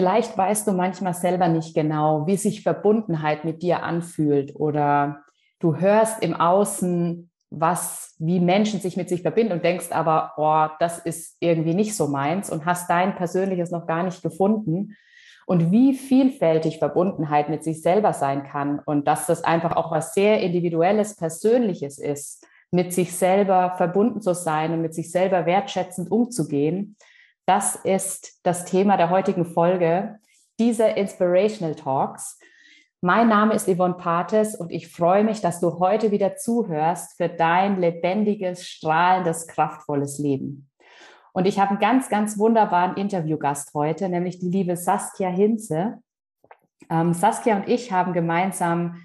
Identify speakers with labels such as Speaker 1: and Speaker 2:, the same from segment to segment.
Speaker 1: Vielleicht weißt du manchmal selber nicht genau, wie sich Verbundenheit mit dir anfühlt oder du hörst im Außen, was, wie Menschen sich mit sich verbinden und denkst aber, oh, das ist irgendwie nicht so meins und hast dein persönliches noch gar nicht gefunden und wie vielfältig Verbundenheit mit sich selber sein kann und dass das einfach auch was sehr individuelles, persönliches ist, mit sich selber verbunden zu sein und mit sich selber wertschätzend umzugehen. Das ist das Thema der heutigen Folge dieser Inspirational Talks. Mein Name ist Yvonne Pates und ich freue mich, dass du heute wieder zuhörst für dein lebendiges, strahlendes, kraftvolles Leben. Und ich habe einen ganz, ganz wunderbaren Interviewgast heute, nämlich die liebe Saskia Hinze. Ähm, Saskia und ich haben gemeinsam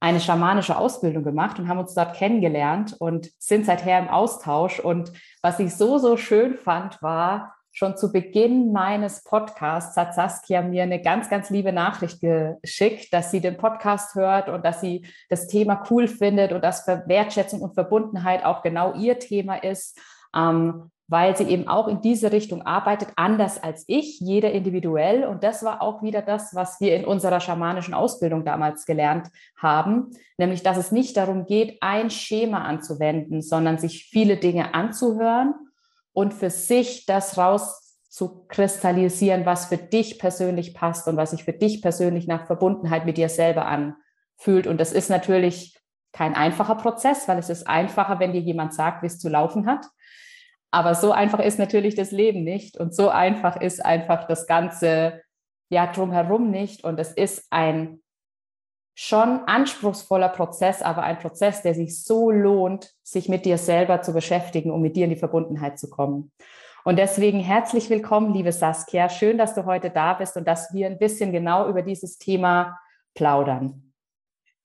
Speaker 1: eine schamanische Ausbildung gemacht und haben uns dort kennengelernt und sind seither im Austausch. Und was ich so, so schön fand, war, schon zu Beginn meines Podcasts hat Saskia mir eine ganz, ganz liebe Nachricht geschickt, dass sie den Podcast hört und dass sie das Thema cool findet und dass Wertschätzung und Verbundenheit auch genau ihr Thema ist, ähm, weil sie eben auch in diese Richtung arbeitet, anders als ich, jeder individuell. Und das war auch wieder das, was wir in unserer schamanischen Ausbildung damals gelernt haben, nämlich dass es nicht darum geht, ein Schema anzuwenden, sondern sich viele Dinge anzuhören und für sich das raus zu kristallisieren, was für dich persönlich passt und was sich für dich persönlich nach Verbundenheit mit dir selber anfühlt. Und das ist natürlich kein einfacher Prozess, weil es ist einfacher, wenn dir jemand sagt, wie es zu laufen hat. Aber so einfach ist natürlich das Leben nicht und so einfach ist einfach das Ganze ja drumherum nicht. Und es ist ein schon anspruchsvoller Prozess, aber ein Prozess, der sich so lohnt, sich mit dir selber zu beschäftigen, um mit dir in die Verbundenheit zu kommen. Und deswegen herzlich willkommen, liebe Saskia. Schön, dass du heute da bist und dass wir ein bisschen genau über dieses Thema plaudern.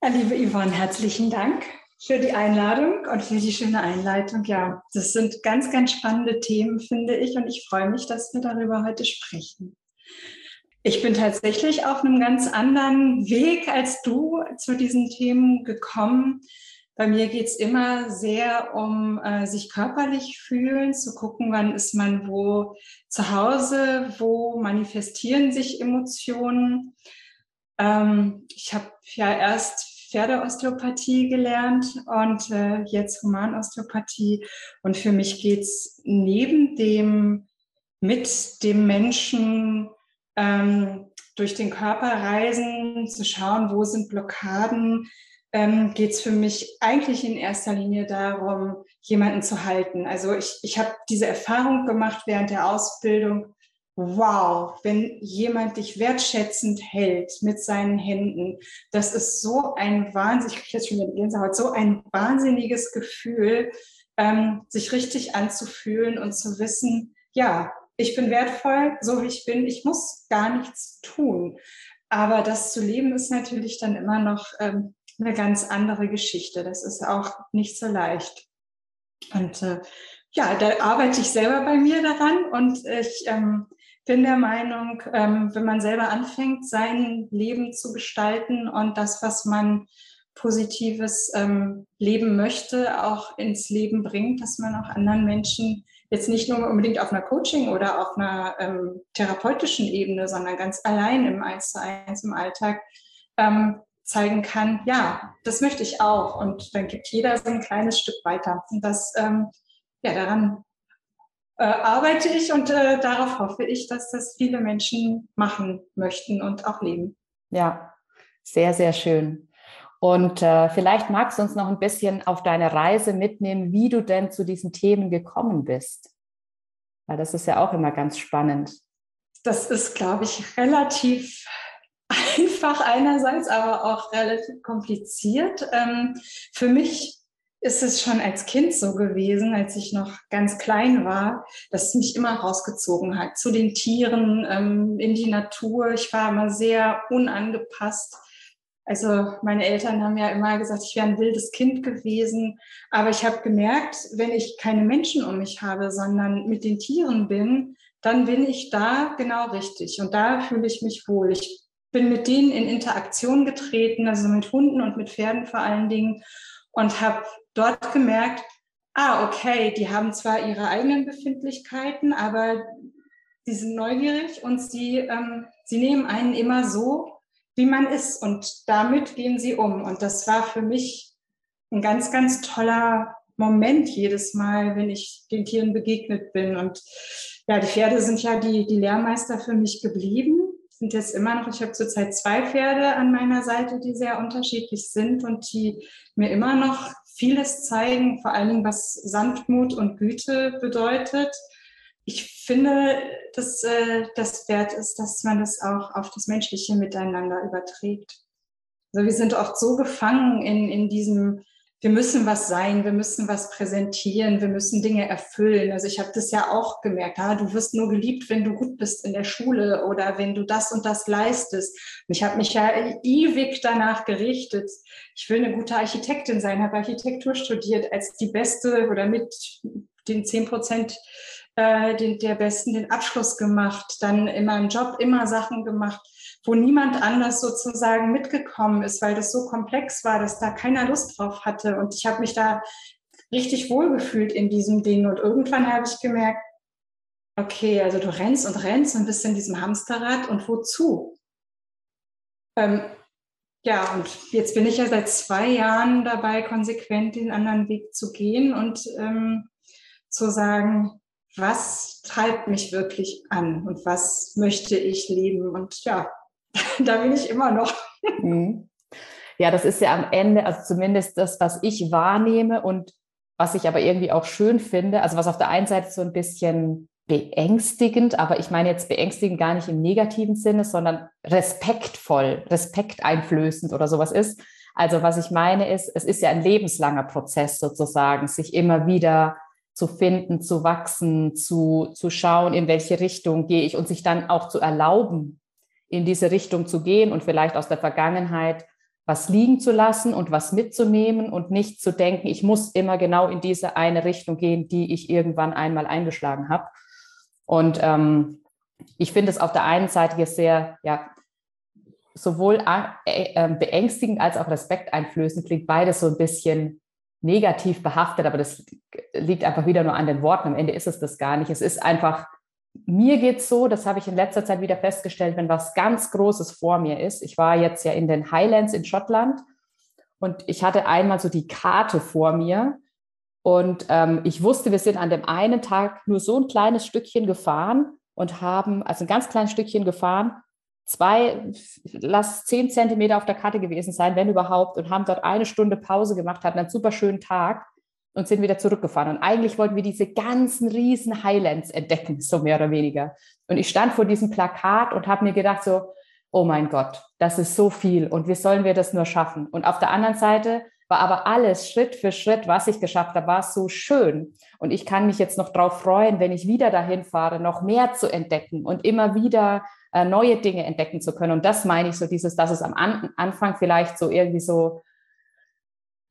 Speaker 2: Ja, liebe Yvonne, herzlichen Dank für die Einladung und für die schöne Einleitung. Ja, das sind ganz, ganz spannende Themen, finde ich, und ich freue mich, dass wir darüber heute sprechen. Ich bin tatsächlich auf einem ganz anderen Weg als du zu diesen Themen gekommen. Bei mir geht es immer sehr um äh, sich körperlich fühlen, zu gucken, wann ist man wo zu Hause, wo manifestieren sich Emotionen. Ähm, ich habe ja erst Pferdeosteopathie gelernt und äh, jetzt Humanosteopathie. Und für mich geht es neben dem mit dem Menschen ähm, durch den Körper reisen, zu schauen, wo sind Blockaden, ähm, geht es für mich eigentlich in erster Linie darum, jemanden zu halten. Also ich, ich habe diese Erfahrung gemacht während der Ausbildung. Wow, wenn jemand dich wertschätzend hält mit seinen Händen, das ist so ein wahnsinnig, ich jetzt schon Gänsehaut, so ein wahnsinniges Gefühl, ähm, sich richtig anzufühlen und zu wissen, ja, ich bin wertvoll, so wie ich bin, ich muss gar nichts tun. Aber das zu leben ist natürlich dann immer noch ähm, eine ganz andere Geschichte. Das ist auch nicht so leicht. Und äh, ja, da arbeite ich selber bei mir daran und ich ähm, bin der Meinung, ähm, wenn man selber anfängt, sein Leben zu gestalten und das, was man positives ähm, Leben möchte, auch ins Leben bringt, dass man auch anderen Menschen jetzt nicht nur unbedingt auf einer Coaching oder auf einer ähm, therapeutischen Ebene, sondern ganz allein im Eins zu eins im Alltag ähm, zeigen kann, ja, das möchte ich auch. Und dann gibt jeder so ein kleines Stück weiter. Und das, ähm, ja, daran äh, arbeite ich und äh, darauf hoffe ich, dass das viele Menschen machen möchten und auch leben.
Speaker 1: Ja, sehr, sehr schön. Und äh, vielleicht magst du uns noch ein bisschen auf deine Reise mitnehmen, wie du denn zu diesen Themen gekommen bist. Weil das ist ja auch immer ganz spannend.
Speaker 2: Das ist, glaube ich, relativ einfach einerseits, aber auch relativ kompliziert. Ähm, für mich ist es schon als Kind so gewesen, als ich noch ganz klein war, dass es mich immer rausgezogen hat zu den Tieren, ähm, in die Natur. Ich war immer sehr unangepasst also meine Eltern haben ja immer gesagt, ich wäre ein wildes Kind gewesen. Aber ich habe gemerkt, wenn ich keine Menschen um mich habe, sondern mit den Tieren bin, dann bin ich da genau richtig. Und da fühle ich mich wohl. Ich bin mit denen in Interaktion getreten, also mit Hunden und mit Pferden vor allen Dingen. Und habe dort gemerkt, ah, okay, die haben zwar ihre eigenen Befindlichkeiten, aber sie sind neugierig und sie, ähm, sie nehmen einen immer so, wie man ist und damit gehen sie um. Und das war für mich ein ganz, ganz toller Moment jedes Mal, wenn ich den Tieren begegnet bin. Und ja, die Pferde sind ja die, die Lehrmeister für mich geblieben, sind jetzt immer noch, ich habe zurzeit zwei Pferde an meiner Seite, die sehr unterschiedlich sind und die mir immer noch vieles zeigen, vor Dingen was Sanftmut und Güte bedeutet. Ich finde, dass äh, das wert ist, dass man das auch auf das menschliche Miteinander überträgt. Also wir sind oft so gefangen in, in diesem wir müssen was sein, wir müssen was präsentieren, wir müssen Dinge erfüllen. Also ich habe das ja auch gemerkt, ah, du wirst nur geliebt, wenn du gut bist in der Schule oder wenn du das und das leistest. Und ich habe mich ja ewig danach gerichtet. Ich will eine gute Architektin sein, habe Architektur studiert als die beste oder mit den zehn Prozent äh, der Besten den Abschluss gemacht, dann in meinem Job immer Sachen gemacht wo niemand anders sozusagen mitgekommen ist, weil das so komplex war, dass da keiner Lust drauf hatte. Und ich habe mich da richtig wohlgefühlt in diesem Ding. Und irgendwann habe ich gemerkt, okay, also du rennst und rennst und bist in diesem Hamsterrad und wozu? Ähm, ja, und jetzt bin ich ja seit zwei Jahren dabei, konsequent den anderen Weg zu gehen und ähm, zu sagen, was treibt mich wirklich an und was möchte ich leben? Und ja, da bin ich immer noch.
Speaker 1: Mhm. Ja, das ist ja am Ende, also zumindest das, was ich wahrnehme und was ich aber irgendwie auch schön finde, also was auf der einen Seite so ein bisschen beängstigend, aber ich meine jetzt beängstigend gar nicht im negativen Sinne, sondern respektvoll, respekteinflößend oder sowas ist. Also was ich meine ist, es ist ja ein lebenslanger Prozess sozusagen, sich immer wieder zu finden, zu wachsen, zu, zu schauen, in welche Richtung gehe ich und sich dann auch zu erlauben, in diese Richtung zu gehen und vielleicht aus der Vergangenheit was liegen zu lassen und was mitzunehmen und nicht zu denken, ich muss immer genau in diese eine Richtung gehen, die ich irgendwann einmal eingeschlagen habe. Und ähm, ich finde es auf der einen Seite sehr, ja, sowohl äh, äh, beängstigend als auch respekteinflößend klingt beides so ein bisschen negativ behaftet, aber das liegt einfach wieder nur an den Worten. Am Ende ist es das gar nicht. Es ist einfach mir geht es so, das habe ich in letzter Zeit wieder festgestellt, wenn was ganz Großes vor mir ist. Ich war jetzt ja in den Highlands in Schottland und ich hatte einmal so die Karte vor mir und ähm, ich wusste, wir sind an dem einen Tag nur so ein kleines Stückchen gefahren und haben, also ein ganz kleines Stückchen gefahren, zwei, lass zehn Zentimeter auf der Karte gewesen sein, wenn überhaupt, und haben dort eine Stunde Pause gemacht, hatten einen super schönen Tag und sind wieder zurückgefahren. Und eigentlich wollten wir diese ganzen riesen Highlands entdecken, so mehr oder weniger. Und ich stand vor diesem Plakat und habe mir gedacht so, oh mein Gott, das ist so viel und wie sollen wir das nur schaffen? Und auf der anderen Seite war aber alles Schritt für Schritt, was ich geschafft habe, war so schön. Und ich kann mich jetzt noch darauf freuen, wenn ich wieder dahin fahre, noch mehr zu entdecken und immer wieder äh, neue Dinge entdecken zu können. Und das meine ich so, dieses, dass es am An Anfang vielleicht so irgendwie so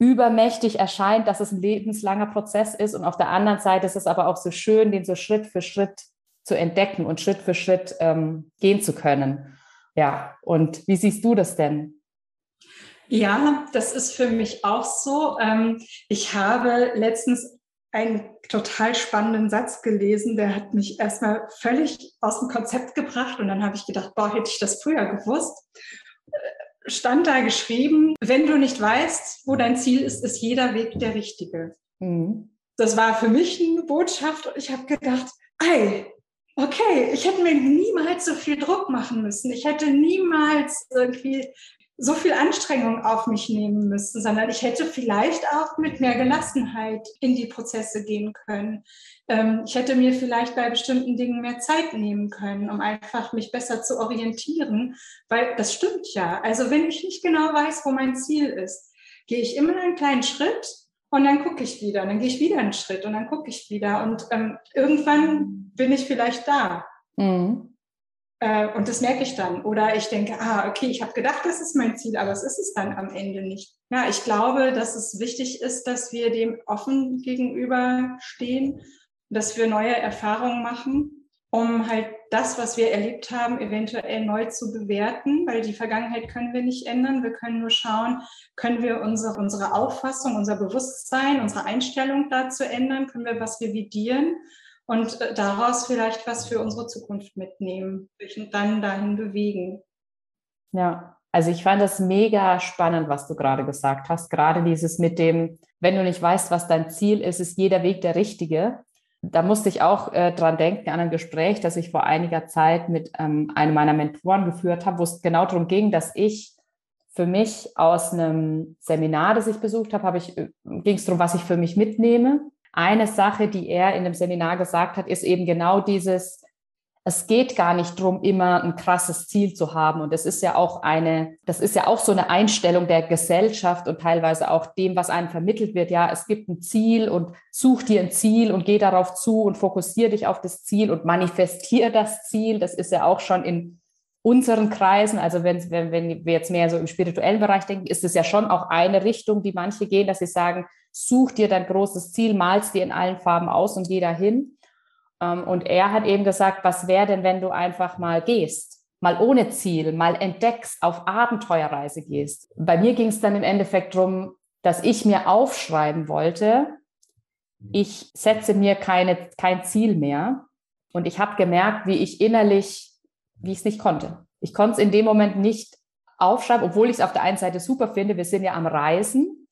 Speaker 1: übermächtig erscheint, dass es ein lebenslanger Prozess ist. Und auf der anderen Seite ist es aber auch so schön, den so Schritt für Schritt zu entdecken und Schritt für Schritt ähm, gehen zu können. Ja, und wie siehst du das denn?
Speaker 2: Ja, das ist für mich auch so. Ähm, ich habe letztens einen total spannenden Satz gelesen, der hat mich erstmal völlig aus dem Konzept gebracht und dann habe ich gedacht, boah, hätte ich das früher gewusst stand da geschrieben, wenn du nicht weißt, wo dein Ziel ist, ist jeder Weg der richtige. Mhm. Das war für mich eine Botschaft und ich habe gedacht, ey, okay, ich hätte mir niemals so viel Druck machen müssen. Ich hätte niemals irgendwie so viel Anstrengung auf mich nehmen müssen, sondern ich hätte vielleicht auch mit mehr Gelassenheit in die Prozesse gehen können. Ähm, ich hätte mir vielleicht bei bestimmten Dingen mehr Zeit nehmen können, um einfach mich besser zu orientieren, weil das stimmt ja. Also wenn ich nicht genau weiß, wo mein Ziel ist, gehe ich immer einen kleinen Schritt und dann gucke ich wieder, und dann gehe ich wieder einen Schritt und dann gucke ich wieder und ähm, irgendwann bin ich vielleicht da. Mhm. Äh, und das merke ich dann. Oder ich denke, ah, okay, ich habe gedacht, das ist mein Ziel, aber es ist es dann am Ende nicht. Ja, ich glaube, dass es wichtig ist, dass wir dem offen gegenüberstehen, dass wir neue Erfahrungen machen, um halt das, was wir erlebt haben, eventuell neu zu bewerten, weil die Vergangenheit können wir nicht ändern. Wir können nur schauen, können wir unsere, unsere Auffassung, unser Bewusstsein, unsere Einstellung dazu ändern, können wir was revidieren und äh, daraus vielleicht was für unsere Zukunft mitnehmen und dann dahin bewegen.
Speaker 1: Ja, also ich fand das mega spannend, was du gerade gesagt hast. Gerade dieses mit dem, wenn du nicht weißt, was dein Ziel ist, ist jeder Weg der richtige. Da musste ich auch äh, dran denken an ein Gespräch, das ich vor einiger Zeit mit ähm, einem meiner Mentoren geführt habe, wo es genau darum ging, dass ich für mich aus einem Seminar, das ich besucht habe, ich, äh, ging es darum, was ich für mich mitnehme. Eine Sache, die er in dem Seminar gesagt hat, ist eben genau dieses, es geht gar nicht darum, immer ein krasses Ziel zu haben. Und das ist ja auch eine, das ist ja auch so eine Einstellung der Gesellschaft und teilweise auch dem, was einem vermittelt wird. Ja, es gibt ein Ziel und such dir ein Ziel und geh darauf zu und fokussiere dich auf das Ziel und manifestiere das Ziel. Das ist ja auch schon in unseren Kreisen, also wenn, wenn, wenn wir jetzt mehr so im spirituellen Bereich denken, ist es ja schon auch eine Richtung, die manche gehen, dass sie sagen, such dir dein großes Ziel, malst dir in allen Farben aus und geh dahin. Ähm, und er hat eben gesagt, was wäre denn, wenn du einfach mal gehst, mal ohne Ziel, mal entdeckst, auf Abenteuerreise gehst. Bei mir ging es dann im Endeffekt darum, dass ich mir aufschreiben wollte, ich setze mir keine, kein Ziel mehr. Und ich habe gemerkt, wie ich innerlich, wie ich es nicht konnte. Ich konnte es in dem Moment nicht aufschreiben, obwohl ich es auf der einen Seite super finde. Wir sind ja am Reisen.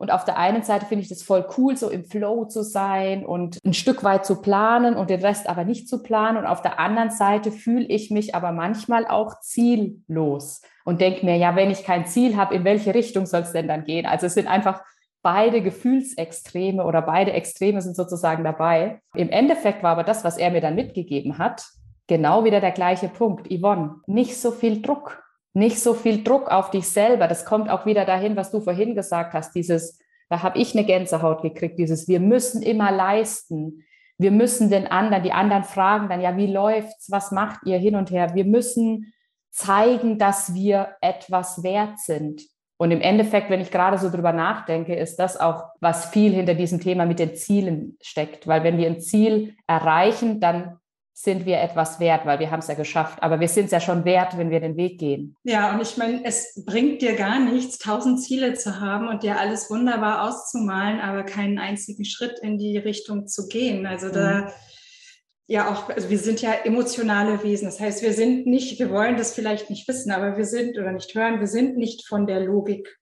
Speaker 1: Und auf der einen Seite finde ich das voll cool, so im Flow zu sein und ein Stück weit zu planen und den Rest aber nicht zu planen. Und auf der anderen Seite fühle ich mich aber manchmal auch ziellos und denke mir, ja, wenn ich kein Ziel habe, in welche Richtung soll es denn dann gehen? Also es sind einfach beide Gefühlsextreme oder beide Extreme sind sozusagen dabei. Im Endeffekt war aber das, was er mir dann mitgegeben hat, genau wieder der gleiche Punkt. Yvonne, nicht so viel Druck nicht so viel Druck auf dich selber. Das kommt auch wieder dahin, was du vorhin gesagt hast, dieses, da habe ich eine Gänsehaut gekriegt, dieses, wir müssen immer leisten. Wir müssen den anderen, die anderen fragen dann, ja, wie läuft's? Was macht ihr hin und her? Wir müssen zeigen, dass wir etwas wert sind. Und im Endeffekt, wenn ich gerade so drüber nachdenke, ist das auch, was viel hinter diesem Thema mit den Zielen steckt. Weil wenn wir ein Ziel erreichen, dann sind wir etwas wert, weil wir haben es ja geschafft. Aber wir sind es ja schon wert, wenn wir den Weg gehen.
Speaker 2: Ja, und ich meine, es bringt dir gar nichts, tausend Ziele zu haben und dir alles wunderbar auszumalen, aber keinen einzigen Schritt in die Richtung zu gehen. Also mhm. da ja auch, also wir sind ja emotionale Wesen. Das heißt, wir sind nicht, wir wollen das vielleicht nicht wissen, aber wir sind oder nicht hören, wir sind nicht von der Logik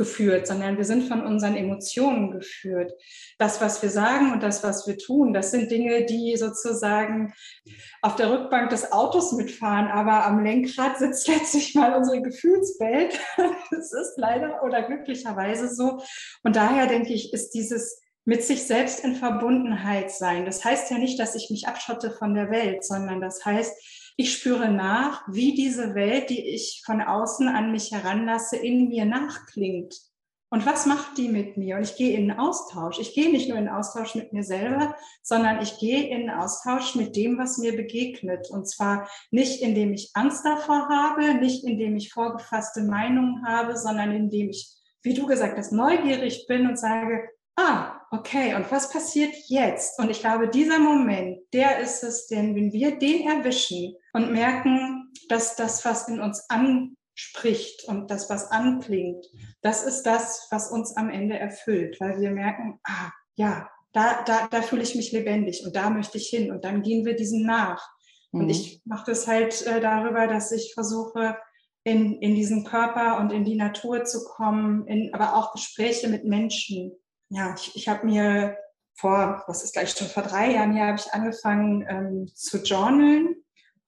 Speaker 2: geführt, sondern wir sind von unseren Emotionen geführt. Das, was wir sagen und das, was wir tun, das sind Dinge, die sozusagen auf der Rückbank des Autos mitfahren, aber am Lenkrad sitzt letztlich mal unsere Gefühlswelt. Das ist leider oder glücklicherweise so. Und daher denke ich, ist dieses mit sich selbst in Verbundenheit sein. Das heißt ja nicht, dass ich mich abschotte von der Welt, sondern das heißt, ich spüre nach, wie diese Welt, die ich von außen an mich heranlasse, in mir nachklingt. Und was macht die mit mir? Und ich gehe in Austausch. Ich gehe nicht nur in Austausch mit mir selber, sondern ich gehe in Austausch mit dem, was mir begegnet. Und zwar nicht, indem ich Angst davor habe, nicht indem ich vorgefasste Meinungen habe, sondern indem ich, wie du gesagt hast, neugierig bin und sage, ah, okay, und was passiert jetzt? Und ich glaube, dieser Moment, der ist es denn, wenn wir den erwischen und merken, dass das, was in uns anspricht und das, was anklingt, das ist das, was uns am Ende erfüllt, weil wir merken, ah, ja, da, da, da fühle ich mich lebendig und da möchte ich hin und dann gehen wir diesem nach. Mhm. Und ich mache das halt äh, darüber, dass ich versuche, in, in diesen Körper und in die Natur zu kommen, in, aber auch Gespräche mit Menschen ja, ich, ich habe mir vor, was ist gleich schon vor drei Jahren hier, habe ich angefangen ähm, zu journalen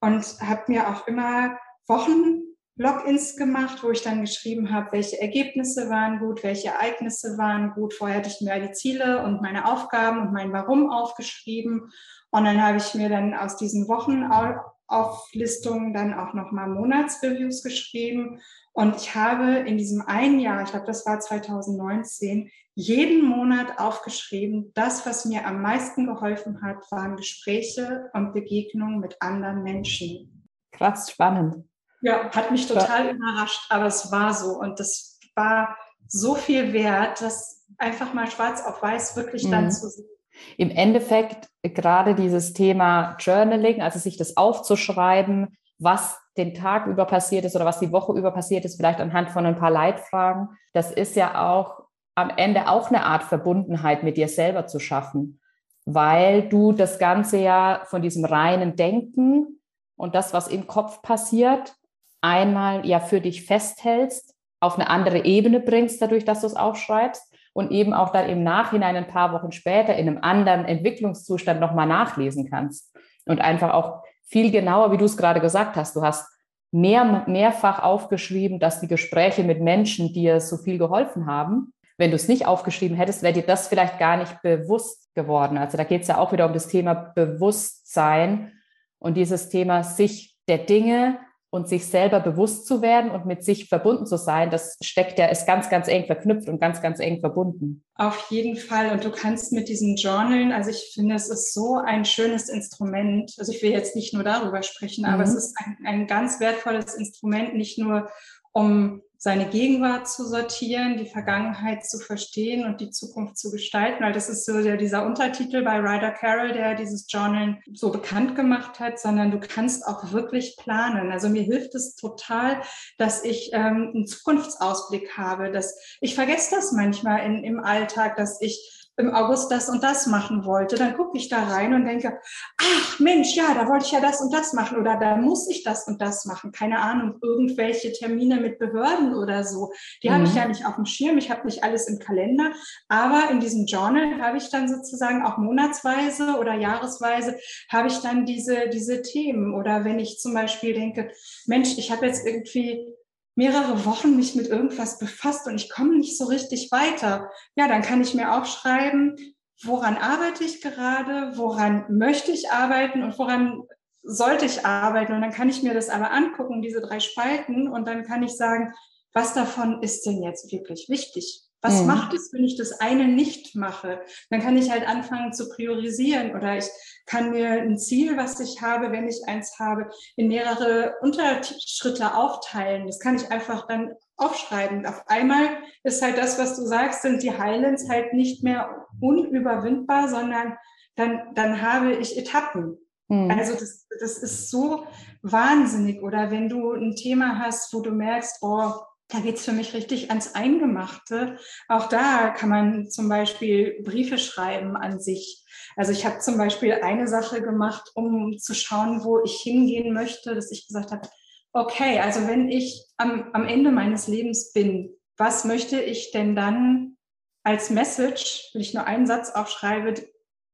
Speaker 2: und habe mir auch immer Wochen Logins gemacht, wo ich dann geschrieben habe, welche Ergebnisse waren gut, welche Ereignisse waren gut. Vorher hatte ich mir die Ziele und meine Aufgaben und mein Warum aufgeschrieben. Und dann habe ich mir dann aus diesen Wochenauflistungen dann auch nochmal Monatsreviews geschrieben. Und ich habe in diesem einen Jahr, ich glaube, das war 2019, jeden Monat aufgeschrieben, das, was mir am meisten geholfen hat, waren Gespräche und Begegnungen mit anderen Menschen.
Speaker 1: Krass, spannend.
Speaker 2: Ja, hat mich total ja. überrascht, aber es war so und das war so viel wert, das einfach mal schwarz auf weiß wirklich mhm. dann zu sehen.
Speaker 1: Im Endeffekt gerade dieses Thema Journaling, also sich das aufzuschreiben, was den Tag über passiert ist oder was die Woche über passiert ist, vielleicht anhand von ein paar Leitfragen, das ist ja auch am Ende auch eine Art Verbundenheit mit dir selber zu schaffen. weil du das Ganze ja von diesem reinen Denken und das, was im Kopf passiert, einmal ja für dich festhältst, auf eine andere Ebene bringst, dadurch, dass du es aufschreibst und eben auch dann im Nachhinein ein paar Wochen später in einem anderen Entwicklungszustand nochmal nachlesen kannst und einfach auch viel genauer, wie du es gerade gesagt hast, du hast mehr, mehrfach aufgeschrieben, dass die Gespräche mit Menschen dir so viel geholfen haben. Wenn du es nicht aufgeschrieben hättest, wäre dir das vielleicht gar nicht bewusst geworden. Also da geht es ja auch wieder um das Thema Bewusstsein und dieses Thema sich der Dinge und sich selber bewusst zu werden und mit sich verbunden zu sein, das steckt ja, ist ganz, ganz eng verknüpft und ganz, ganz eng verbunden.
Speaker 2: Auf jeden Fall. Und du kannst mit diesen Journalen, also ich finde, es ist so ein schönes Instrument. Also ich will jetzt nicht nur darüber sprechen, mhm. aber es ist ein, ein ganz wertvolles Instrument, nicht nur um seine Gegenwart zu sortieren, die Vergangenheit zu verstehen und die Zukunft zu gestalten, weil das ist so der, dieser Untertitel bei Ryder Carroll, der dieses Journal so bekannt gemacht hat, sondern du kannst auch wirklich planen. Also mir hilft es total, dass ich ähm, einen Zukunftsausblick habe, dass ich vergesse das manchmal in, im Alltag, dass ich im August das und das machen wollte, dann gucke ich da rein und denke, ach Mensch, ja, da wollte ich ja das und das machen oder da muss ich das und das machen. Keine Ahnung, irgendwelche Termine mit Behörden oder so. Die mhm. habe ich mhm. ja nicht auf dem Schirm, ich habe nicht alles im Kalender, aber in diesem Journal habe ich dann sozusagen auch monatsweise oder jahresweise habe ich dann diese, diese Themen. Oder wenn ich zum Beispiel denke, Mensch, ich habe jetzt irgendwie mehrere Wochen mich mit irgendwas befasst und ich komme nicht so richtig weiter, ja, dann kann ich mir aufschreiben, woran arbeite ich gerade, woran möchte ich arbeiten und woran sollte ich arbeiten. Und dann kann ich mir das aber angucken, diese drei Spalten, und dann kann ich sagen, was davon ist denn jetzt wirklich wichtig? Was mhm. macht es, wenn ich das eine nicht mache? Dann kann ich halt anfangen zu priorisieren oder ich kann mir ein Ziel, was ich habe, wenn ich eins habe, in mehrere Unterschritte aufteilen. Das kann ich einfach dann aufschreiben. Auf einmal ist halt das, was du sagst, sind die Highlands halt nicht mehr unüberwindbar, sondern dann, dann habe ich Etappen. Mhm. Also das, das ist so wahnsinnig. Oder wenn du ein Thema hast, wo du merkst, oh, da geht es für mich richtig ans Eingemachte. Auch da kann man zum Beispiel Briefe schreiben an sich. Also ich habe zum Beispiel eine Sache gemacht, um zu schauen, wo ich hingehen möchte, dass ich gesagt habe, okay, also wenn ich am, am Ende meines Lebens bin, was möchte ich denn dann als Message, wenn ich nur einen Satz aufschreibe,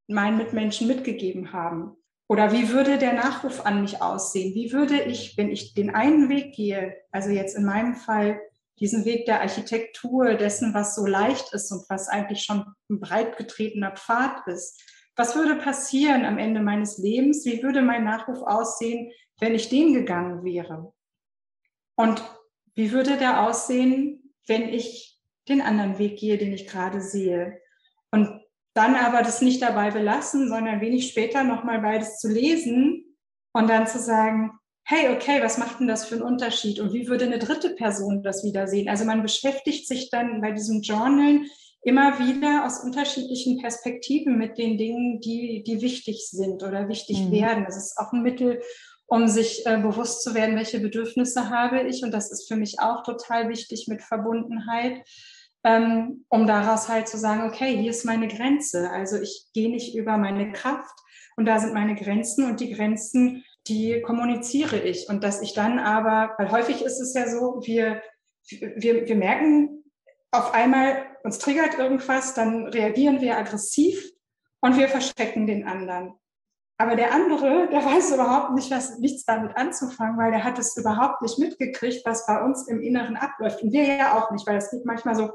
Speaker 2: meinen Mitmenschen mitgegeben haben? Oder wie würde der Nachruf an mich aussehen? Wie würde ich, wenn ich den einen Weg gehe, also jetzt in meinem Fall diesen Weg der Architektur, dessen, was so leicht ist und was eigentlich schon ein breit getretener Pfad ist. Was würde passieren am Ende meines Lebens? Wie würde mein Nachruf aussehen, wenn ich den gegangen wäre? Und wie würde der aussehen, wenn ich den anderen Weg gehe, den ich gerade sehe? Und dann aber das nicht dabei belassen, sondern wenig später nochmal beides zu lesen und dann zu sagen, hey, okay, was macht denn das für einen Unterschied? Und wie würde eine dritte Person das wiedersehen? Also man beschäftigt sich dann bei diesem Journal immer wieder aus unterschiedlichen Perspektiven mit den Dingen, die, die wichtig sind oder wichtig mhm. werden. Das ist auch ein Mittel, um sich äh, bewusst zu werden, welche Bedürfnisse habe ich. Und das ist für mich auch total wichtig mit Verbundenheit, ähm, um daraus halt zu sagen, okay, hier ist meine Grenze. Also ich gehe nicht über meine Kraft und da sind meine Grenzen und die Grenzen die kommuniziere ich. Und dass ich dann aber, weil häufig ist es ja so, wir, wir, wir merken auf einmal, uns triggert irgendwas, dann reagieren wir aggressiv und wir verschrecken den anderen. Aber der andere, der weiß überhaupt nicht, was, nichts damit anzufangen, weil der hat es überhaupt nicht mitgekriegt, was bei uns im Inneren abläuft. Und wir ja auch nicht, weil es geht manchmal so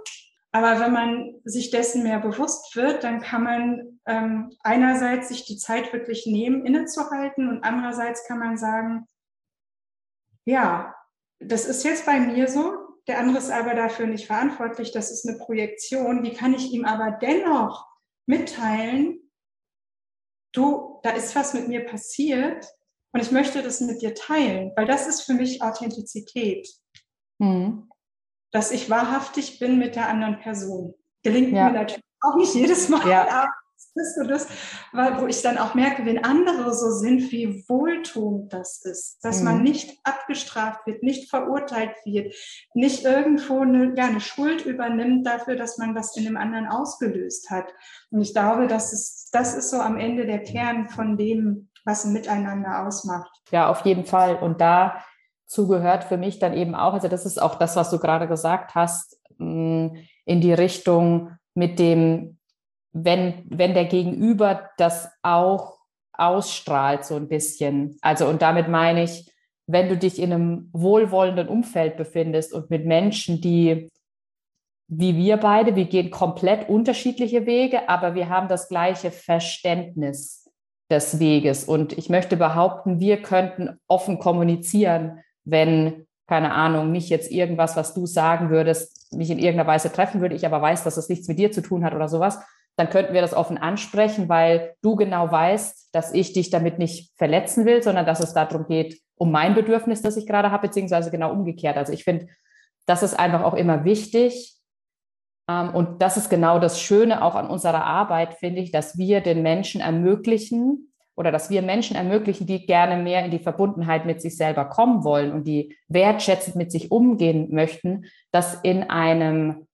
Speaker 2: aber wenn man sich dessen mehr bewusst wird, dann kann man ähm, einerseits sich die Zeit wirklich nehmen, innezuhalten und andererseits kann man sagen, ja, das ist jetzt bei mir so, der andere ist aber dafür nicht verantwortlich, das ist eine Projektion. Wie kann ich ihm aber dennoch mitteilen, du, da ist was mit mir passiert und ich möchte das mit dir teilen, weil das ist für mich Authentizität. Mhm dass ich wahrhaftig bin mit der anderen Person. Gelingt ja. mir natürlich auch nicht jedes Mal, ja. Aber ist so das, wo ich dann auch merke, wenn andere so sind, wie wohltuend das ist, dass mhm. man nicht abgestraft wird, nicht verurteilt wird, nicht irgendwo eine, ja, eine Schuld übernimmt dafür, dass man was in dem anderen ausgelöst hat. Und ich glaube, das ist, das ist so am Ende der Kern von dem, was ein Miteinander ausmacht.
Speaker 1: Ja, auf jeden Fall. Und dazu gehört für mich dann eben auch, also das ist auch das, was du gerade gesagt hast, mm, in die Richtung mit dem wenn, wenn der Gegenüber das auch ausstrahlt, so ein bisschen. Also, und damit meine ich, wenn du dich in einem wohlwollenden Umfeld befindest und mit Menschen, die wie wir beide, wir gehen komplett unterschiedliche Wege, aber wir haben das gleiche Verständnis des Weges. Und ich möchte behaupten, wir könnten offen kommunizieren, wenn, keine Ahnung, nicht jetzt irgendwas, was du sagen würdest, mich in irgendeiner Weise treffen würde, ich aber weiß, dass das nichts mit dir zu tun hat oder sowas, dann könnten wir das offen ansprechen, weil du genau weißt, dass ich dich damit nicht verletzen will, sondern dass es darum geht, um mein Bedürfnis, das ich gerade habe, beziehungsweise genau umgekehrt. Also ich finde, das ist einfach auch immer wichtig. Ähm, und das ist genau das Schöne auch an unserer Arbeit, finde ich, dass wir den Menschen ermöglichen oder dass wir Menschen ermöglichen, die gerne mehr in die Verbundenheit mit sich selber kommen wollen und die wertschätzend mit sich umgehen möchten, das in einem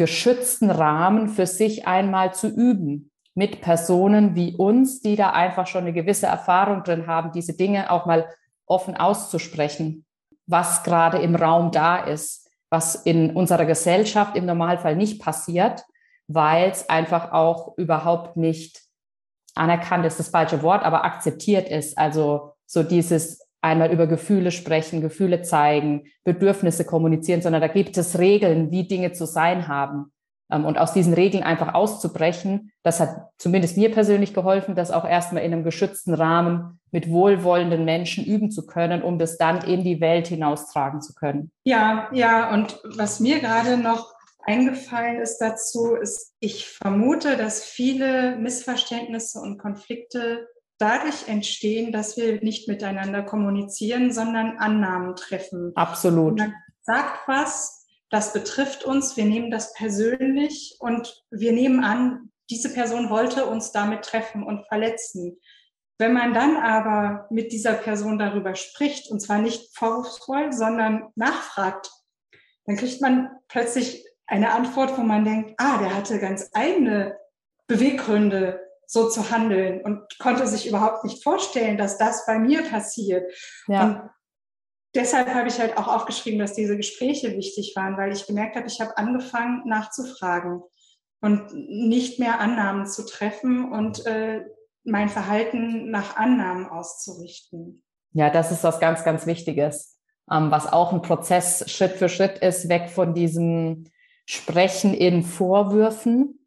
Speaker 1: geschützten Rahmen für sich einmal zu üben mit Personen wie uns, die da einfach schon eine gewisse Erfahrung drin haben, diese Dinge auch mal offen auszusprechen, was gerade im Raum da ist, was in unserer Gesellschaft im Normalfall nicht passiert, weil es einfach auch überhaupt nicht anerkannt ist das falsche Wort, aber akzeptiert ist. Also so dieses einmal über Gefühle sprechen, Gefühle zeigen, Bedürfnisse kommunizieren, sondern da gibt es Regeln, wie Dinge zu sein haben. Ähm, und aus diesen Regeln einfach auszubrechen, das hat zumindest mir persönlich geholfen, das auch erstmal in einem geschützten Rahmen mit wohlwollenden Menschen üben zu können, um das dann in die Welt hinaustragen zu können.
Speaker 2: Ja, ja, und was mir gerade noch eingefallen ist dazu, ist, ich vermute, dass viele Missverständnisse und Konflikte dadurch entstehen, dass wir nicht miteinander kommunizieren, sondern Annahmen treffen.
Speaker 1: Absolut.
Speaker 2: Man sagt was, das betrifft uns, wir nehmen das persönlich und wir nehmen an, diese Person wollte uns damit treffen und verletzen. Wenn man dann aber mit dieser Person darüber spricht, und zwar nicht vorwurfsvoll, sondern nachfragt, dann kriegt man plötzlich eine Antwort, wo man denkt, ah, der hatte ganz eigene Beweggründe, so zu handeln und konnte sich überhaupt nicht vorstellen, dass das bei mir passiert. Ja. Und deshalb habe ich halt auch aufgeschrieben, dass diese Gespräche wichtig waren, weil ich gemerkt habe, ich habe angefangen nachzufragen und nicht mehr Annahmen zu treffen und äh, mein Verhalten nach Annahmen auszurichten.
Speaker 1: Ja, das ist was ganz, ganz Wichtiges, ähm, was auch ein Prozess Schritt für Schritt ist, weg von diesem Sprechen in Vorwürfen,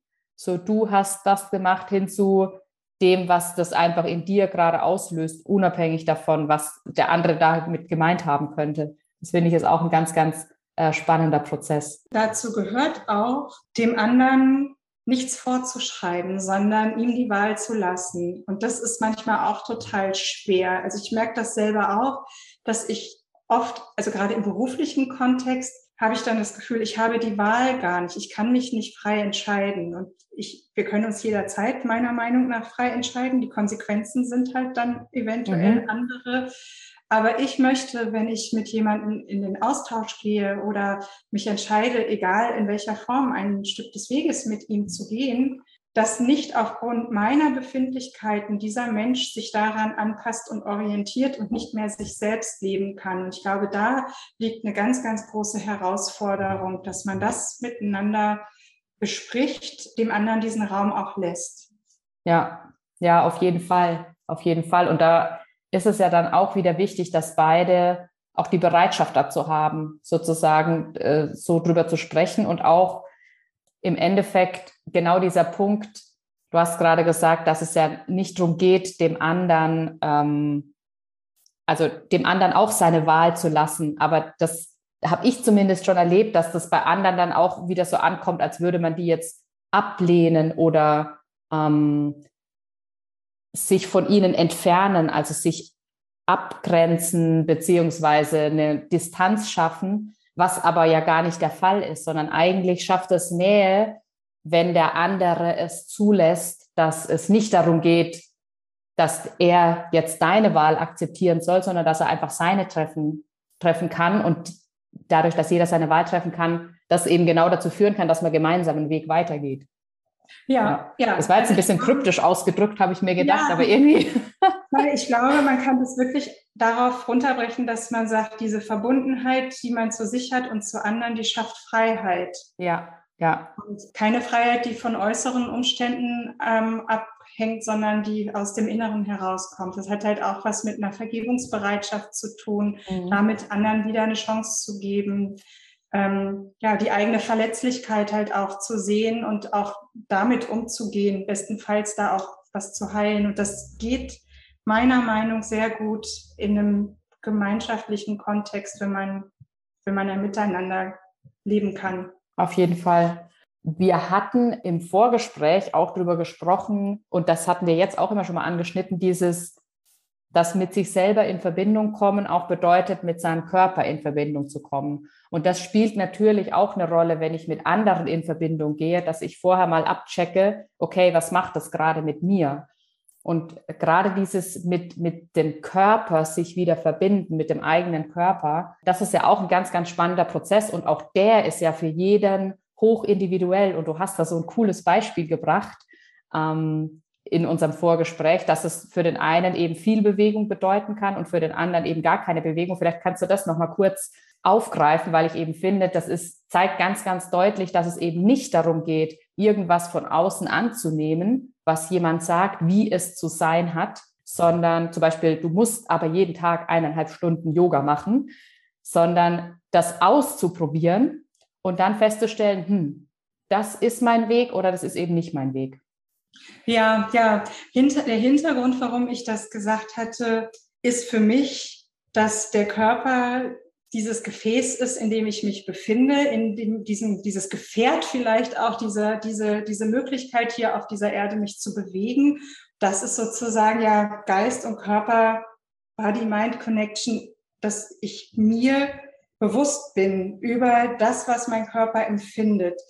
Speaker 1: so du hast das gemacht hinzu dem, was das einfach in dir gerade auslöst, unabhängig davon, was der andere damit gemeint haben könnte. Das finde ich ist auch ein ganz, ganz äh, spannender Prozess.
Speaker 2: Dazu gehört auch, dem anderen nichts vorzuschreiben, sondern ihm die Wahl zu lassen. Und das ist manchmal auch total schwer. Also ich merke das selber auch, dass ich oft, also gerade im beruflichen Kontext, habe ich dann das Gefühl, ich habe die Wahl gar nicht. Ich kann mich nicht frei entscheiden. Und ich, wir können uns jederzeit meiner Meinung nach frei entscheiden. Die Konsequenzen sind halt dann eventuell mhm. andere. Aber ich möchte, wenn ich mit jemandem in den Austausch gehe oder mich entscheide, egal in welcher Form, ein Stück des Weges mit ihm zu gehen, dass nicht aufgrund meiner Befindlichkeiten dieser Mensch sich daran anpasst und orientiert und nicht mehr sich selbst leben kann. Und ich glaube, da liegt eine ganz, ganz große Herausforderung, dass man das miteinander bespricht, dem anderen diesen Raum auch lässt.
Speaker 1: Ja, ja, auf jeden Fall, auf jeden Fall. Und da ist es ja dann auch wieder wichtig, dass beide auch die Bereitschaft dazu haben, sozusagen äh, so drüber zu sprechen und auch im Endeffekt genau dieser Punkt, du hast gerade gesagt, dass es ja nicht darum geht, dem anderen, ähm, also dem anderen auch seine Wahl zu lassen, aber das habe ich zumindest schon erlebt, dass das bei anderen dann auch wieder so ankommt, als würde man die jetzt ablehnen oder ähm, sich von ihnen entfernen, also sich abgrenzen beziehungsweise eine Distanz schaffen was aber ja gar nicht der Fall ist, sondern eigentlich schafft es Nähe, wenn der andere es zulässt, dass es nicht darum geht, dass er jetzt deine Wahl akzeptieren soll, sondern dass er einfach seine treffen, treffen kann und dadurch, dass jeder seine Wahl treffen kann, das eben genau dazu führen kann, dass man gemeinsam einen Weg weitergeht. Ja, ja. Das war jetzt ein bisschen kryptisch ausgedrückt, habe ich mir gedacht, ja, aber irgendwie.
Speaker 2: ich glaube, man kann das wirklich darauf runterbrechen, dass man sagt, diese Verbundenheit, die man zu sich hat und zu anderen, die schafft Freiheit.
Speaker 1: Ja, ja.
Speaker 2: Und keine Freiheit, die von äußeren Umständen ähm, abhängt, sondern die aus dem Inneren herauskommt. Das hat halt auch was mit einer Vergebungsbereitschaft zu tun, mhm. damit anderen wieder eine Chance zu geben, ähm, ja, die eigene Verletzlichkeit halt auch zu sehen und auch damit umzugehen, bestenfalls da auch was zu heilen. Und das geht meiner Meinung nach sehr gut in einem gemeinschaftlichen Kontext, wenn man, wenn man ja miteinander leben kann.
Speaker 1: Auf jeden Fall. Wir hatten im Vorgespräch auch darüber gesprochen und das hatten wir jetzt auch immer schon mal angeschnitten, dieses das mit sich selber in Verbindung kommen auch bedeutet, mit seinem Körper in Verbindung zu kommen. Und das spielt natürlich auch eine Rolle, wenn ich mit anderen in Verbindung gehe, dass ich vorher mal abchecke, okay, was macht das gerade mit mir? Und gerade dieses mit, mit dem Körper sich wieder verbinden, mit dem eigenen Körper, das ist ja auch ein ganz, ganz spannender Prozess. Und auch der ist ja für jeden hoch individuell. Und du hast da so ein cooles Beispiel gebracht. Ähm, in unserem Vorgespräch, dass es für den einen eben viel Bewegung bedeuten kann und für den anderen eben gar keine Bewegung. Vielleicht kannst du das nochmal kurz aufgreifen, weil ich eben finde, das ist, zeigt ganz, ganz deutlich, dass es eben nicht darum geht, irgendwas von außen anzunehmen, was jemand sagt, wie es zu sein hat, sondern zum Beispiel, du musst aber jeden Tag eineinhalb Stunden Yoga machen, sondern das auszuprobieren und dann festzustellen, hm, das ist mein Weg oder das ist eben nicht mein Weg.
Speaker 2: Ja, ja. Hinter, der Hintergrund, warum ich das gesagt hatte, ist für mich, dass der Körper dieses Gefäß ist, in dem ich mich befinde, in dem, diesem, dieses Gefährt vielleicht auch, diese, diese, diese Möglichkeit hier auf dieser Erde mich zu bewegen. Das ist sozusagen ja Geist und Körper, Body-Mind-Connection, dass ich mir bewusst bin über das, was mein Körper empfindet.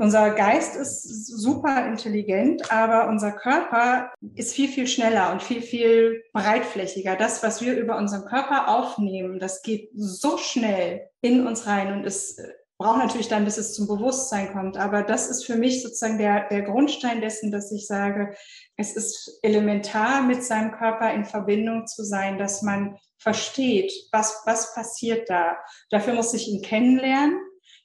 Speaker 2: Unser Geist ist super intelligent, aber unser Körper ist viel, viel schneller und viel, viel breitflächiger. Das, was wir über unseren Körper aufnehmen, das geht so schnell in uns rein und es braucht natürlich dann, bis es zum Bewusstsein kommt. Aber das ist für mich sozusagen der, der Grundstein dessen, dass ich sage, es ist elementar, mit seinem Körper in Verbindung zu sein, dass man versteht, was, was passiert da. Dafür muss ich ihn kennenlernen.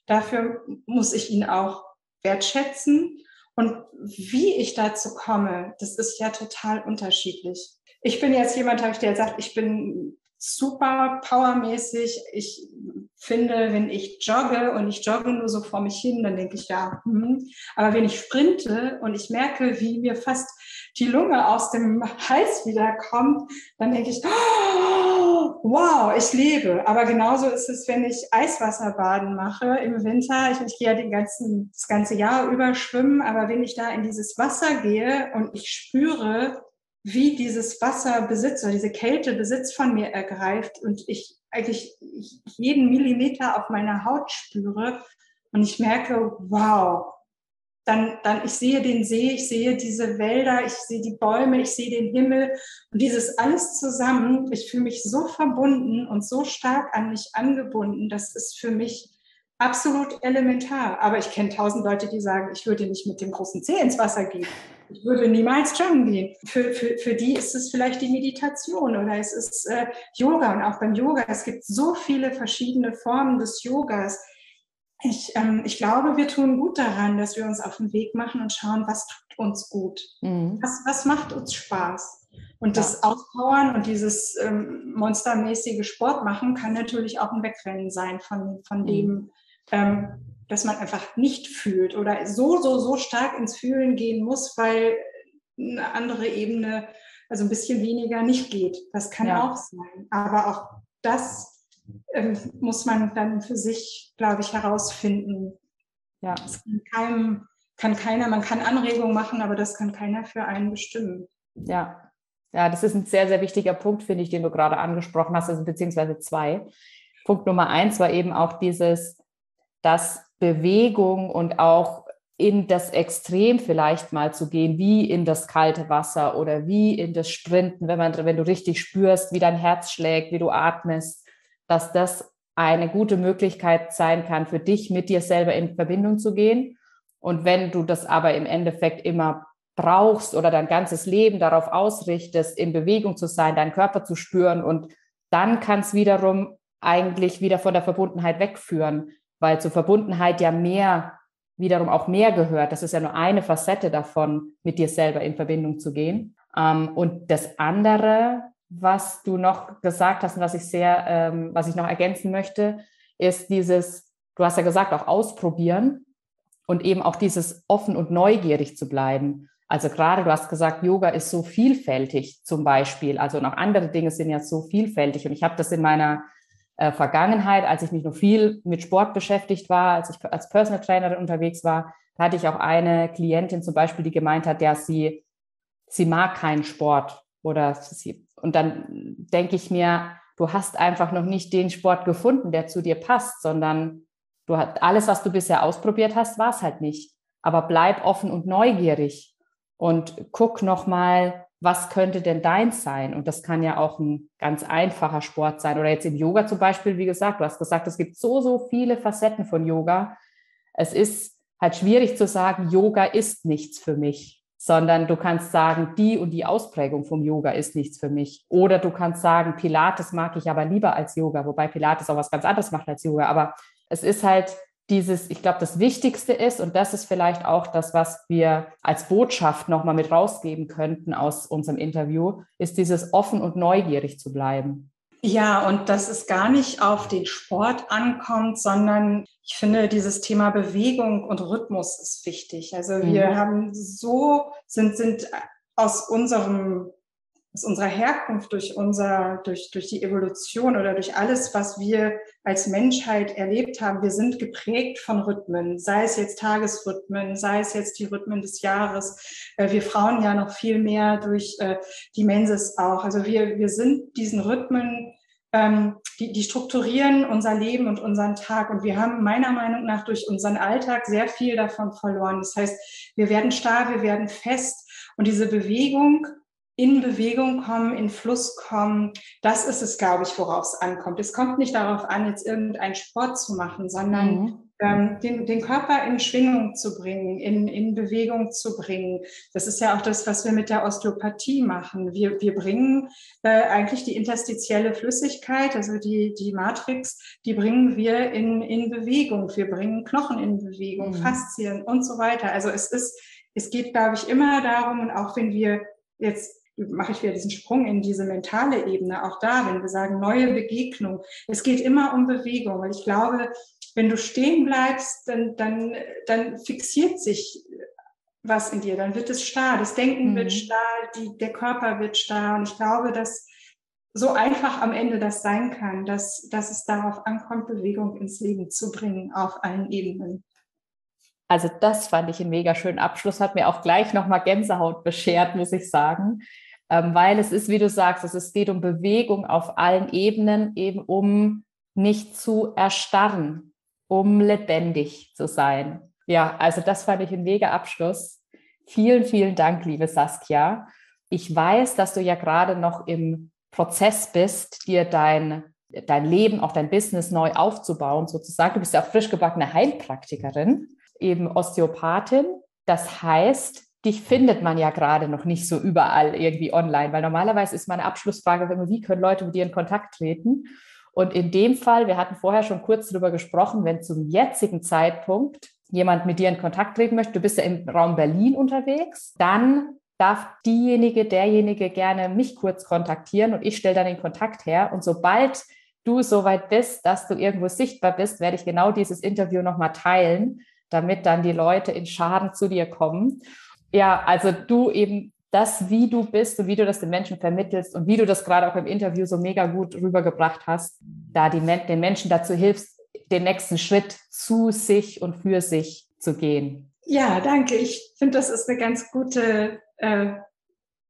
Speaker 2: Dafür muss ich ihn auch wertschätzen. Und wie ich dazu komme, das ist ja total unterschiedlich. Ich bin jetzt jemand, dir gesagt, ich bin super powermäßig. Ich finde, wenn ich jogge und ich jogge nur so vor mich hin, dann denke ich, ja, hm. aber wenn ich sprinte und ich merke, wie mir fast die Lunge aus dem Hals wiederkommt, dann denke ich, oh, wow, ich lebe. Aber genauso ist es, wenn ich Eiswasserbaden mache im Winter. Ich, ich gehe ja den ganzen, das ganze Jahr über schwimmen, aber wenn ich da in dieses Wasser gehe und ich spüre, wie dieses Wasser Besitz oder diese Kälte Besitz von mir ergreift und ich eigentlich jeden Millimeter auf meiner Haut spüre und ich merke, wow, dann, dann ich sehe den See, ich sehe diese Wälder, ich sehe die Bäume, ich sehe den Himmel und dieses alles zusammen, ich fühle mich so verbunden und so stark an mich angebunden, das ist für mich absolut elementar. Aber ich kenne tausend Leute, die sagen, ich würde nicht mit dem großen Zeh ins Wasser gehen. Ich würde niemals joggen gehen. Für, für, für die ist es vielleicht die Meditation oder es ist äh, Yoga. Und auch beim Yoga, es gibt so viele verschiedene Formen des Yogas. Ich, ähm, ich glaube, wir tun gut daran, dass wir uns auf den Weg machen und schauen, was tut uns gut. Mhm. Was, was macht uns Spaß? Und das ja. Auspowern und dieses ähm, monstermäßige Sport machen kann natürlich auch ein Wegrennen sein von, von mhm. dem, ähm, dass man einfach nicht fühlt oder so, so, so stark ins Fühlen gehen muss, weil eine andere Ebene, also ein bisschen weniger nicht geht. Das kann ja. auch sein. Aber auch das muss man dann für sich, glaube ich, herausfinden. Ja. Das kann, keinem, kann keiner, man kann Anregungen machen, aber das kann keiner für einen bestimmen.
Speaker 1: Ja. Ja, das ist ein sehr, sehr wichtiger Punkt, finde ich, den du gerade angesprochen hast, also beziehungsweise zwei. Punkt Nummer eins war eben auch dieses, dass Bewegung und auch in das Extrem vielleicht mal zu gehen, wie in das kalte Wasser oder wie in das Sprinten, wenn, man, wenn du richtig spürst, wie dein Herz schlägt, wie du atmest, dass das eine gute Möglichkeit sein kann, für dich mit dir selber in Verbindung zu gehen. Und wenn du das aber im Endeffekt immer brauchst oder dein ganzes Leben darauf ausrichtest, in Bewegung zu sein, deinen Körper zu spüren und dann kann es wiederum eigentlich wieder von der Verbundenheit wegführen, weil zur Verbundenheit ja mehr, wiederum auch mehr gehört. Das ist ja nur eine Facette davon, mit dir selber in Verbindung zu gehen. Ähm, und das andere, was du noch gesagt hast und was ich sehr, ähm, was ich noch ergänzen möchte, ist dieses, du hast ja gesagt, auch ausprobieren und eben auch dieses offen und neugierig zu bleiben. Also gerade, du hast gesagt, Yoga ist so vielfältig zum Beispiel. Also noch andere Dinge sind ja so vielfältig. Und ich habe das in meiner äh, Vergangenheit, als ich mich noch viel mit Sport beschäftigt war, als ich als Personal Trainerin unterwegs war, da hatte ich auch eine Klientin zum Beispiel, die gemeint hat, ja, sie, sie mag keinen Sport oder sie, und dann denke ich mir, du hast einfach noch nicht den Sport gefunden, der zu dir passt, sondern du hast alles, was du bisher ausprobiert hast, war es halt nicht. Aber bleib offen und neugierig und guck nochmal, was könnte denn deins sein? Und das kann ja auch ein ganz einfacher Sport sein. Oder jetzt im Yoga zum Beispiel, wie gesagt, du hast gesagt, es gibt so, so viele Facetten von Yoga. Es ist halt schwierig zu sagen, Yoga ist nichts für mich, sondern du kannst sagen, die und die Ausprägung vom Yoga ist nichts für mich. Oder du kannst sagen, Pilates mag ich aber lieber als Yoga, wobei Pilates auch was ganz anderes macht als Yoga. Aber es ist halt dieses, ich glaube, das Wichtigste ist, und das ist vielleicht auch das, was wir als Botschaft nochmal mit rausgeben könnten aus unserem Interview, ist dieses offen und neugierig zu bleiben.
Speaker 2: Ja, und dass es gar nicht auf den Sport ankommt, sondern ich finde, dieses Thema Bewegung und Rhythmus ist wichtig. Also wir mhm. haben so, sind, sind aus unserem aus unserer Herkunft, durch unser, durch, durch die Evolution oder durch alles, was wir als Menschheit erlebt haben, wir sind geprägt von Rhythmen, sei es jetzt Tagesrhythmen, sei es jetzt die Rhythmen des Jahres. Äh, wir Frauen ja noch viel mehr durch äh, die Menses auch. Also wir, wir sind diesen Rhythmen, ähm, die, die strukturieren unser Leben und unseren Tag. Und wir haben meiner Meinung nach durch unseren Alltag sehr viel davon verloren. Das heißt, wir werden starr, wir werden fest. Und diese Bewegung in Bewegung kommen, in Fluss kommen, das ist es, glaube ich, worauf es ankommt. Es kommt nicht darauf an, jetzt irgendeinen Sport zu machen, sondern mhm. ähm, den, den Körper in Schwingung zu bringen, in, in Bewegung zu bringen. Das ist ja auch das, was wir mit der Osteopathie machen. Wir, wir bringen äh, eigentlich die interstitielle Flüssigkeit, also die, die Matrix, die bringen wir in, in Bewegung. Wir bringen Knochen in Bewegung, mhm. Faszien und so weiter. Also es ist, es geht, glaube ich, immer darum, und auch wenn wir jetzt mache ich wieder diesen Sprung in diese mentale Ebene. Auch da, wenn wir sagen neue Begegnung, es geht immer um Bewegung, weil ich glaube, wenn du stehen bleibst, dann, dann, dann fixiert sich was in dir, dann wird es starr, das Denken mhm. wird starr, die, der Körper wird starr. Und ich glaube, dass so einfach am Ende das sein kann, dass, dass es darauf ankommt, Bewegung ins Leben zu bringen auf allen Ebenen.
Speaker 1: Also das fand ich einen mega schönen Abschluss, hat mir auch gleich nochmal Gänsehaut beschert, muss ich sagen ähm, weil es ist, wie du sagst, es geht um Bewegung auf allen Ebenen, eben um nicht zu erstarren, um lebendig zu sein. Ja, also das fand ich ein mega Abschluss. Vielen, vielen Dank, liebe Saskia. Ich weiß, dass du ja gerade noch im Prozess bist, dir dein, dein Leben, auch dein Business neu aufzubauen, sozusagen. Du bist ja auch frisch gebackene Heilpraktikerin, eben Osteopathin. Das heißt, dich findet man ja gerade noch nicht so überall irgendwie online, weil normalerweise ist meine Abschlussfrage immer, wie können Leute mit dir in Kontakt treten? Und in dem Fall, wir hatten vorher schon kurz darüber gesprochen, wenn zum jetzigen Zeitpunkt jemand mit dir in Kontakt treten möchte, du bist ja im Raum Berlin unterwegs, dann darf diejenige, derjenige gerne mich kurz kontaktieren und ich stelle dann den Kontakt her. Und sobald du soweit bist, dass du irgendwo sichtbar bist, werde ich genau dieses Interview nochmal teilen, damit dann die Leute in Schaden zu dir kommen ja, also du eben das, wie du bist und wie du das den Menschen vermittelst und wie du das gerade auch im Interview so mega gut rübergebracht hast, da die, den Menschen dazu hilfst, den nächsten Schritt zu sich und für sich zu gehen.
Speaker 2: Ja, danke. Ich finde, das ist eine ganz gute äh,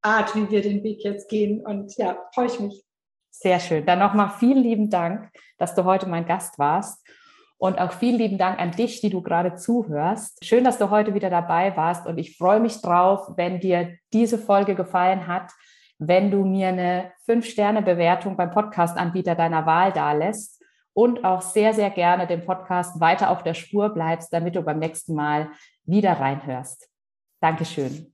Speaker 2: Art, wie wir den Weg jetzt gehen. Und ja, freue ich mich.
Speaker 1: Sehr schön. Dann nochmal vielen lieben Dank, dass du heute mein Gast warst. Und auch vielen lieben Dank an dich, die du gerade zuhörst. Schön, dass du heute wieder dabei warst. Und ich freue mich drauf, wenn dir diese Folge gefallen hat, wenn du mir eine 5-Sterne-Bewertung beim Podcast-Anbieter deiner Wahl dalässt und auch sehr, sehr gerne den Podcast weiter auf der Spur bleibst, damit du beim nächsten Mal wieder reinhörst. Dankeschön.